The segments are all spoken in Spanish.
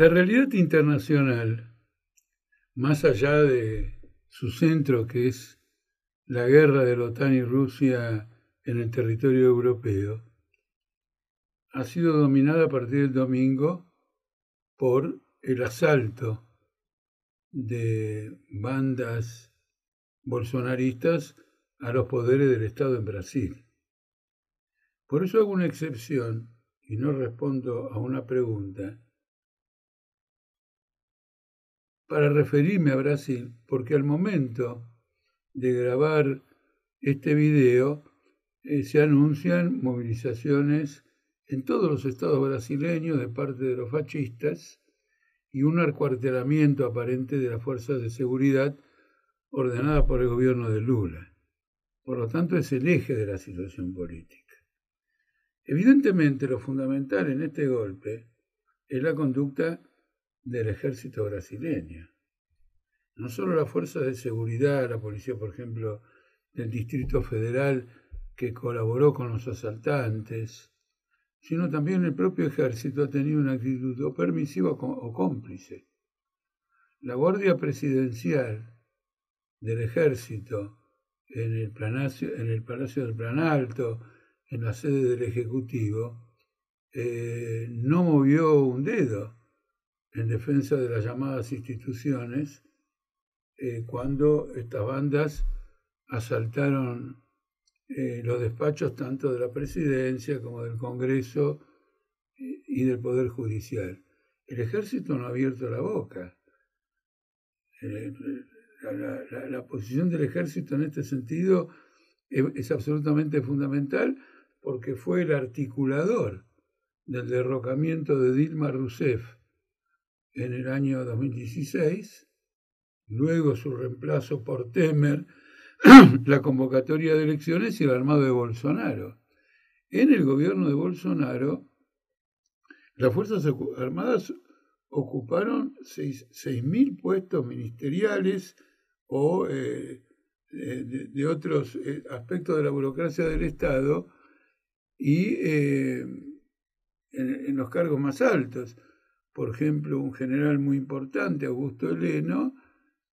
La realidad internacional, más allá de su centro que es la guerra de la OTAN y Rusia en el territorio europeo, ha sido dominada a partir del domingo por el asalto de bandas bolsonaristas a los poderes del Estado en Brasil. Por eso hago una excepción y no respondo a una pregunta para referirme a Brasil, porque al momento de grabar este video eh, se anuncian movilizaciones en todos los estados brasileños de parte de los fascistas y un acuartelamiento aparente de las fuerzas de seguridad ordenada por el gobierno de Lula. Por lo tanto, es el eje de la situación política. Evidentemente, lo fundamental en este golpe es la conducta del ejército brasileño. No solo las fuerzas de seguridad, la policía, por ejemplo, del Distrito Federal, que colaboró con los asaltantes, sino también el propio ejército ha tenido una actitud o permisiva o cómplice. La Guardia Presidencial del Ejército en el, en el Palacio del Planalto, en la sede del Ejecutivo, eh, no movió un dedo en defensa de las llamadas instituciones eh, cuando estas bandas asaltaron eh, los despachos tanto de la presidencia como del Congreso y del Poder Judicial. El ejército no ha abierto la boca. La, posición del ejército en este sentido es absolutamente fundamental porque fue el articulador del derrocamiento de Dilma Rousseff en el año 2016, luego su reemplazo por Temer, la convocatoria de elecciones y el armado de Bolsonaro. En el gobierno de Bolsonaro, las Fuerzas Armadas ocuparon 6.000 puestos ministeriales o eh, de, otros eh, aspectos de la burocracia del Estado y eh, en los cargos más altos por ejemplo, un general muy importante, Augusto Heleno,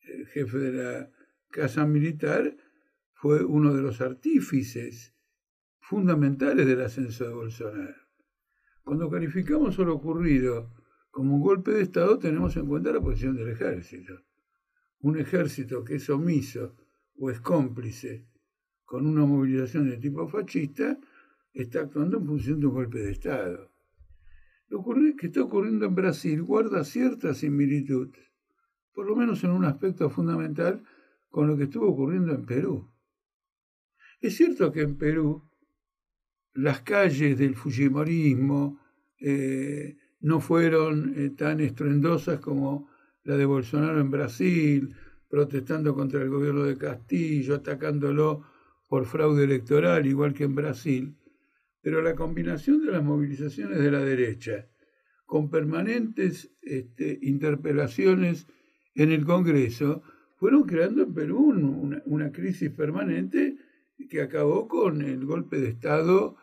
el jefe de la Casa Militar, fue uno de los artífices fundamentales del ascenso de Bolsonaro. Cuando calificamos lo ocurrido como un golpe de Estado, tenemos en cuenta la posición del ejército. Un ejército que es omiso o es cómplice con una movilización de tipo fascista está actuando en función de un golpe de Estado. Lo que está ocurriendo en Brasil guarda cierta similitud, por lo menos en un aspecto fundamental, con lo que estuvo ocurriendo en Perú. Es cierto que en Perú las calles del Fujimorismo eh, no fueron eh, tan estruendosas como la de Bolsonaro en Brasil, protestando contra el gobierno de Castillo, atacándolo por fraude electoral, igual que en Brasil, pero la combinación de las movilizaciones de la derecha con permanentes este, interpelaciones en el Congreso fueron creando en Perú una, crisis permanente que acabó con el golpe de Estado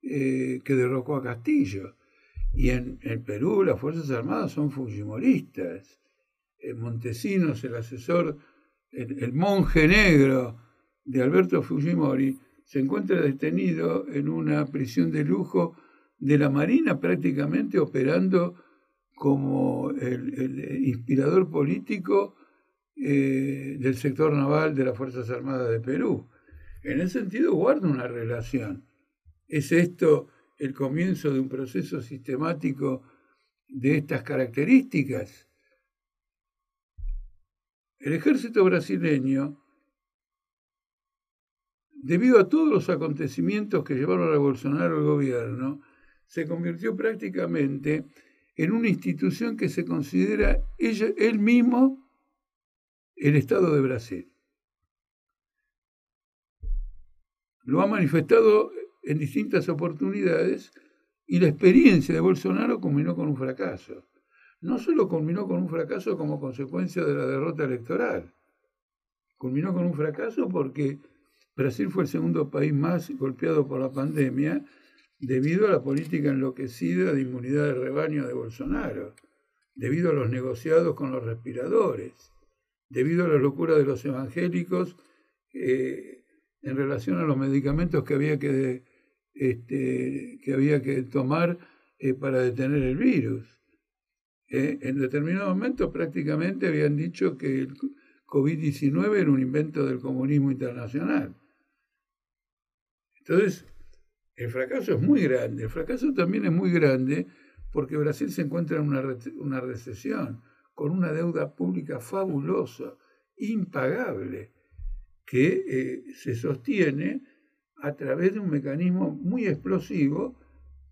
eh, que derrocó a Castillo. Y en, Perú las Fuerzas Armadas son fujimoristas. Montesinos, el asesor, el monje negro de Alberto Fujimori, se encuentra detenido en una prisión de lujo de la Marina, prácticamente operando como el, inspirador político eh, del sector naval de las Fuerzas Armadas de Perú. En ese sentido guarda una relación. ¿Es esto el comienzo de un proceso sistemático de estas características? El ejército brasileño debido a todos los acontecimientos que llevaron a Bolsonaro al gobierno, se convirtió prácticamente en una institución que se considera él mismo el Estado de Brasil. Lo ha manifestado en distintas oportunidades y la experiencia de Bolsonaro culminó con un fracaso. No solo culminó con un fracaso como consecuencia de la derrota electoral, culminó con un fracaso porque Brasil fue el segundo país más golpeado por la pandemia debido a la política enloquecida de inmunidad de rebaño de Bolsonaro, debido a los negociados con los respiradores, debido a la locura de los evangélicos eh, en relación a los medicamentos que había que, este, que, había que tomar eh, para detener el virus. Eh, en determinado momento prácticamente habían dicho que el COVID-19 era un invento del comunismo internacional. Entonces, el fracaso es muy grande. El fracaso también es muy grande porque Brasil se encuentra en una, recesión, con una deuda pública fabulosa, impagable, que eh, se sostiene a través de un mecanismo muy explosivo,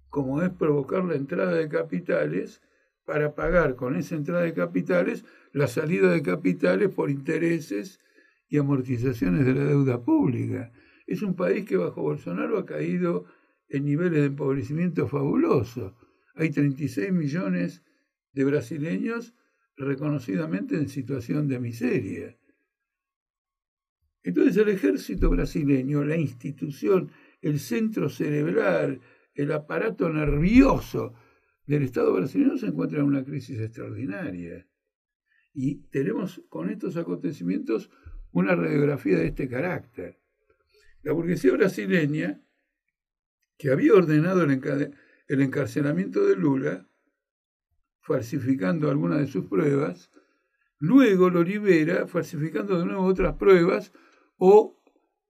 como es provocar la entrada de capitales para pagar con esa entrada de capitales la salida de capitales por intereses y amortizaciones de la deuda pública. Es un país que bajo Bolsonaro ha caído en niveles de empobrecimiento fabulosos. Hay 36 millones de brasileños reconocidamente en situación de miseria. Entonces el ejército brasileño, la institución, el centro cerebral, el aparato nervioso del Estado brasileño se encuentra en una crisis extraordinaria. Y tenemos con estos acontecimientos una radiografía de este carácter. La burguesía brasileña, que había ordenado el encarcelamiento de Lula, falsificando algunas de sus pruebas, luego lo libera falsificando de nuevo otras pruebas o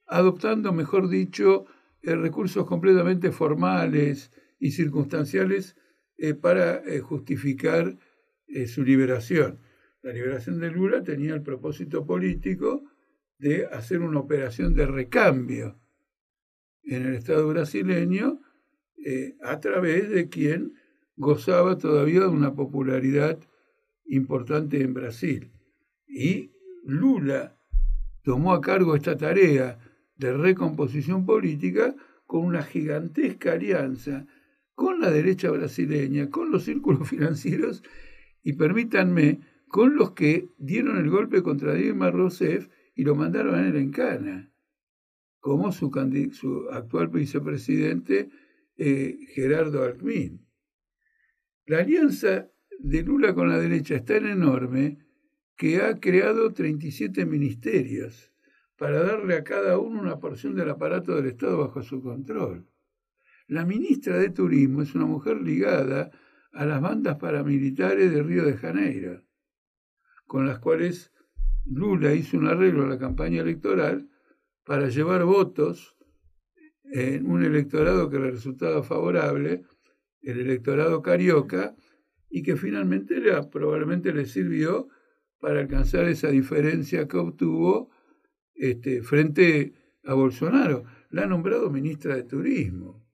adoptando, mejor dicho, eh, recursos completamente formales y circunstanciales eh, para eh, justificar su liberación. La liberación de Lula tenía el propósito político de hacer una operación de recambio en el Estado brasileño a través de quien gozaba todavía de una popularidad importante en Brasil. Y Lula tomó a cargo esta tarea de recomposición política con una gigantesca alianza con la derecha brasileña, con los círculos financieros y permítanme, con los que dieron el golpe contra Dilma Rousseff y lo mandaron a él en cana, como su, actual vicepresidente eh, Gerardo Alckmin. La alianza de Lula con la derecha es tan enorme que ha creado 37 ministerios para darle a cada uno una porción del aparato del Estado bajo su control. La ministra de Turismo es una mujer ligada a las bandas paramilitares de Río de Janeiro, con las cuales Lula hizo un arreglo a la campaña electoral para llevar votos en un electorado que le resultaba favorable el electorado carioca y que finalmente probablemente le sirvió para alcanzar esa diferencia que obtuvo este, frente a Bolsonaro. La ha nombrado ministra de Turismo.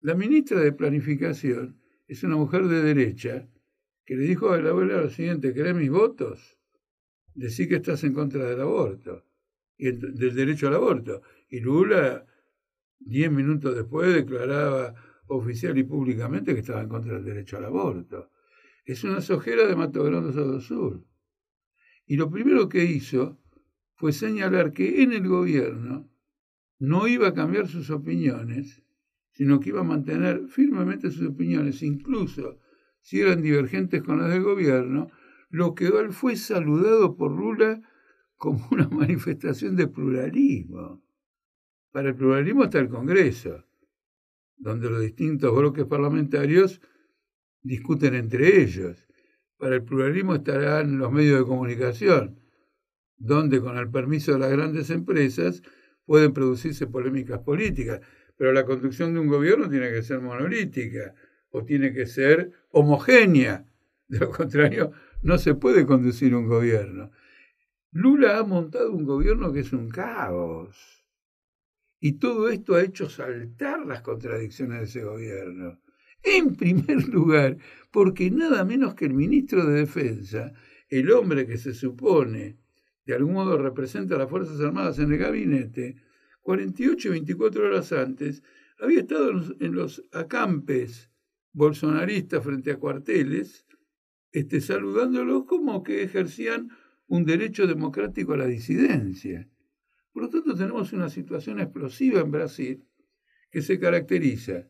La ministra de Planificación es una mujer de derecha que le dijo a la abuela lo siguiente, ¿querés mis votos? Decí que estás en contra del aborto, y del derecho al aborto. Y Lula, diez minutos después, declaraba oficial y públicamente que estaba en contra del derecho al aborto. Es una sojera de Mato Grosso do Sur. Y lo primero que hizo fue señalar que en el gobierno no iba a cambiar sus opiniones, sino que iba a mantener firmemente sus opiniones, incluso si eran divergentes con las del gobierno, lo que fue saludado por Lula como una manifestación de pluralismo. Para el pluralismo está el Congreso donde los distintos bloques parlamentarios discuten entre ellos. Para el pluralismo estarán los medios de comunicación, donde con el permiso de las grandes empresas pueden producirse polémicas políticas, pero la conducción de un gobierno tiene que ser monolítica o tiene que ser homogénea. De lo contrario, no se puede conducir un gobierno. Lula ha montado un gobierno que es un caos y todo esto ha hecho saltar las contradicciones de ese gobierno. En primer lugar, porque nada menos que el ministro de Defensa, el hombre que se supone de algún modo representa a las Fuerzas Armadas en el gabinete, 48 y 24 horas antes, había estado en los acampes bolsonaristas frente a cuarteles, este, saludándolos como que ejercían un derecho democrático a la disidencia. Por lo tanto, tenemos una situación explosiva en Brasil que se caracteriza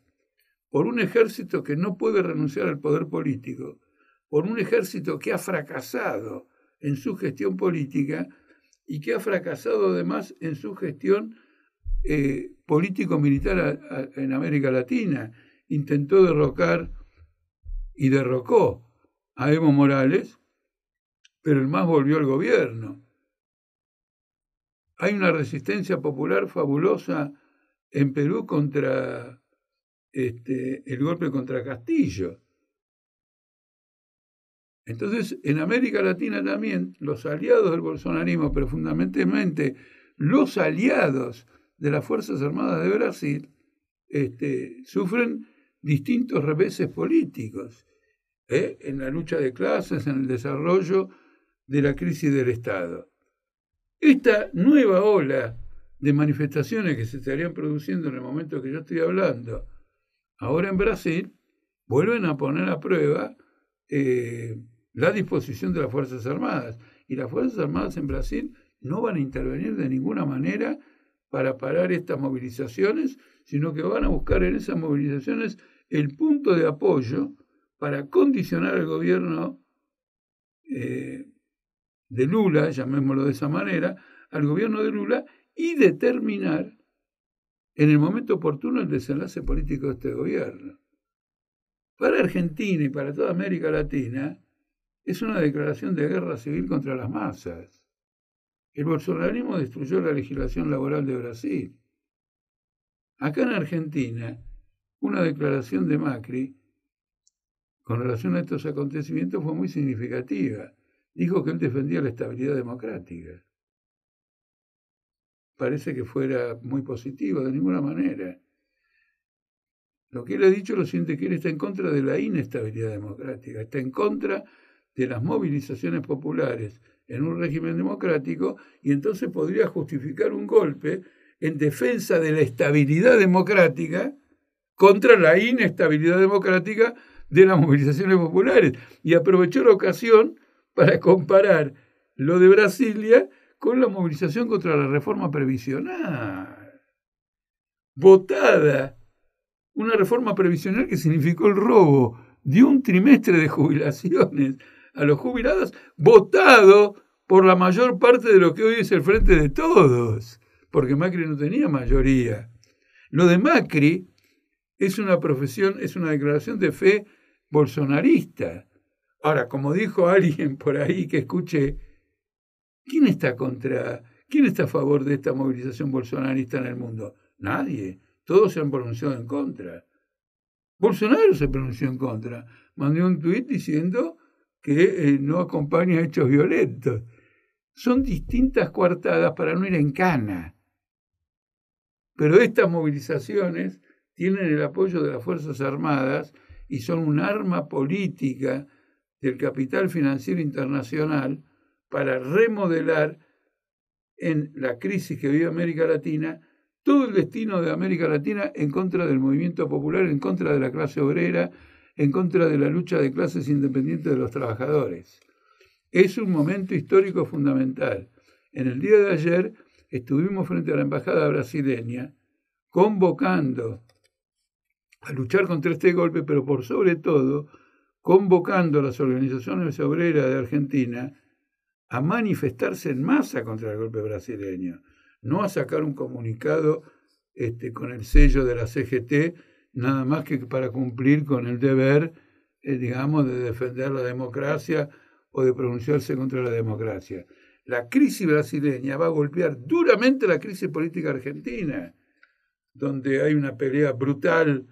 por un ejército que no puede renunciar al poder político, por un ejército que ha fracasado en su gestión política y que ha fracasado además en su gestión eh, político-militar en América Latina. Intentó derrocar y derrocó a Evo Morales, pero el MAS volvió al gobierno. Hay una resistencia popular fabulosa en Perú contra este, el golpe contra Castillo. Entonces, en América Latina también, los aliados del bolsonarismo, pero fundamentalmente los aliados de las Fuerzas Armadas de Brasil, este, sufren distintos reveses políticos ¿eh? en la lucha de clases, en el desarrollo de la crisis del Estado. Esta nueva ola de manifestaciones que se estarían produciendo en el momento que yo estoy hablando, ahora en Brasil, vuelven a poner a prueba eh, la disposición de las Fuerzas Armadas. Y las Fuerzas Armadas en Brasil no van a intervenir de ninguna manera para parar estas movilizaciones, sino que van a buscar en esas movilizaciones el punto de apoyo para condicionar al gobierno eh, de Lula, llamémoslo de esa manera, al gobierno de Lula y determinar en el momento oportuno el desenlace político de este gobierno. Para Argentina y para toda América Latina es una declaración de guerra civil contra las masas. El bolsonarismo destruyó la legislación laboral de Brasil. Acá en Argentina, una declaración de Macri con relación a estos acontecimientos fue muy significativa. Dijo que él defendía la estabilidad democrática. Parece que fuera muy positivo, de ninguna manera. Lo que él ha dicho lo siente que él está en contra de la inestabilidad democrática, está en contra de las movilizaciones populares en un régimen democrático y entonces podría justificar un golpe en defensa de la estabilidad democrática contra la inestabilidad democrática de las movilizaciones populares y aprovechó la ocasión para comparar lo de Brasilia con la movilización contra la reforma previsional. Votada una reforma previsional que significó el robo de un trimestre de jubilaciones a los jubilados, votado por la mayor parte de lo que hoy es el frente de todos, porque Macri no tenía mayoría. Lo de Macri es una profesión, es una declaración de fe bolsonarista. Ahora, como dijo alguien por ahí que escuché, ¿quién está contra, quién está a favor de esta movilización bolsonarista en el mundo? Nadie. Todos se han pronunciado en contra. Bolsonaro se pronunció en contra. Mandó un tuit diciendo que eh, no acompaña hechos violentos. Son distintas coartadas para no ir en cana. Pero estas movilizaciones tienen el apoyo de las Fuerzas Armadas y son un arma política del capital financiero internacional para remodelar en la crisis que vive América Latina todo el destino de América Latina en contra del movimiento popular, en contra de la clase obrera, en contra de la lucha de clases independientes de los trabajadores. Es un momento histórico fundamental. En el día de ayer estuvimos frente a la embajada brasileña convocando a luchar contra este golpe, pero por sobre todo convocando a las organizaciones obreras de Argentina a manifestarse en masa contra el golpe brasileño, no a sacar un comunicado este, con el sello de la CGT, nada más que para cumplir con el deber, eh, digamos, de defender la democracia o de pronunciarse contra la democracia. La crisis brasileña va a golpear duramente la crisis política argentina, donde hay una pelea brutal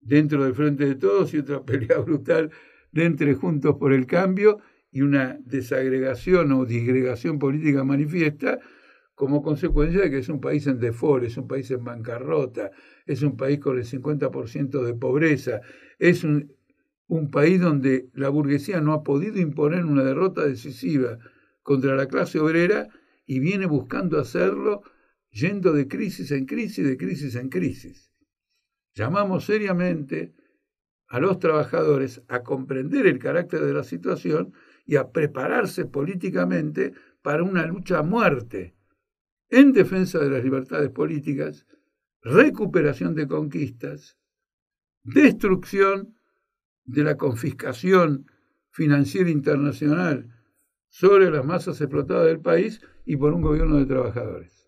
dentro del Frente de Todos y otra pelea brutal de Juntos por el Cambio y una desagregación o disgregación política manifiesta como consecuencia de que es un país en default, es un país en bancarrota, es un país con el 50% de pobreza, es un, un país donde la burguesía no ha podido imponer una derrota decisiva contra la clase obrera y viene buscando hacerlo yendo de crisis en crisis, de crisis en crisis. Llamamos seriamente a los trabajadores a comprender el carácter de la situación y a prepararse políticamente para una lucha a muerte en defensa de las libertades políticas, recuperación de conquistas, destrucción de la confiscación financiera internacional sobre las masas explotadas del país y por un gobierno de trabajadores.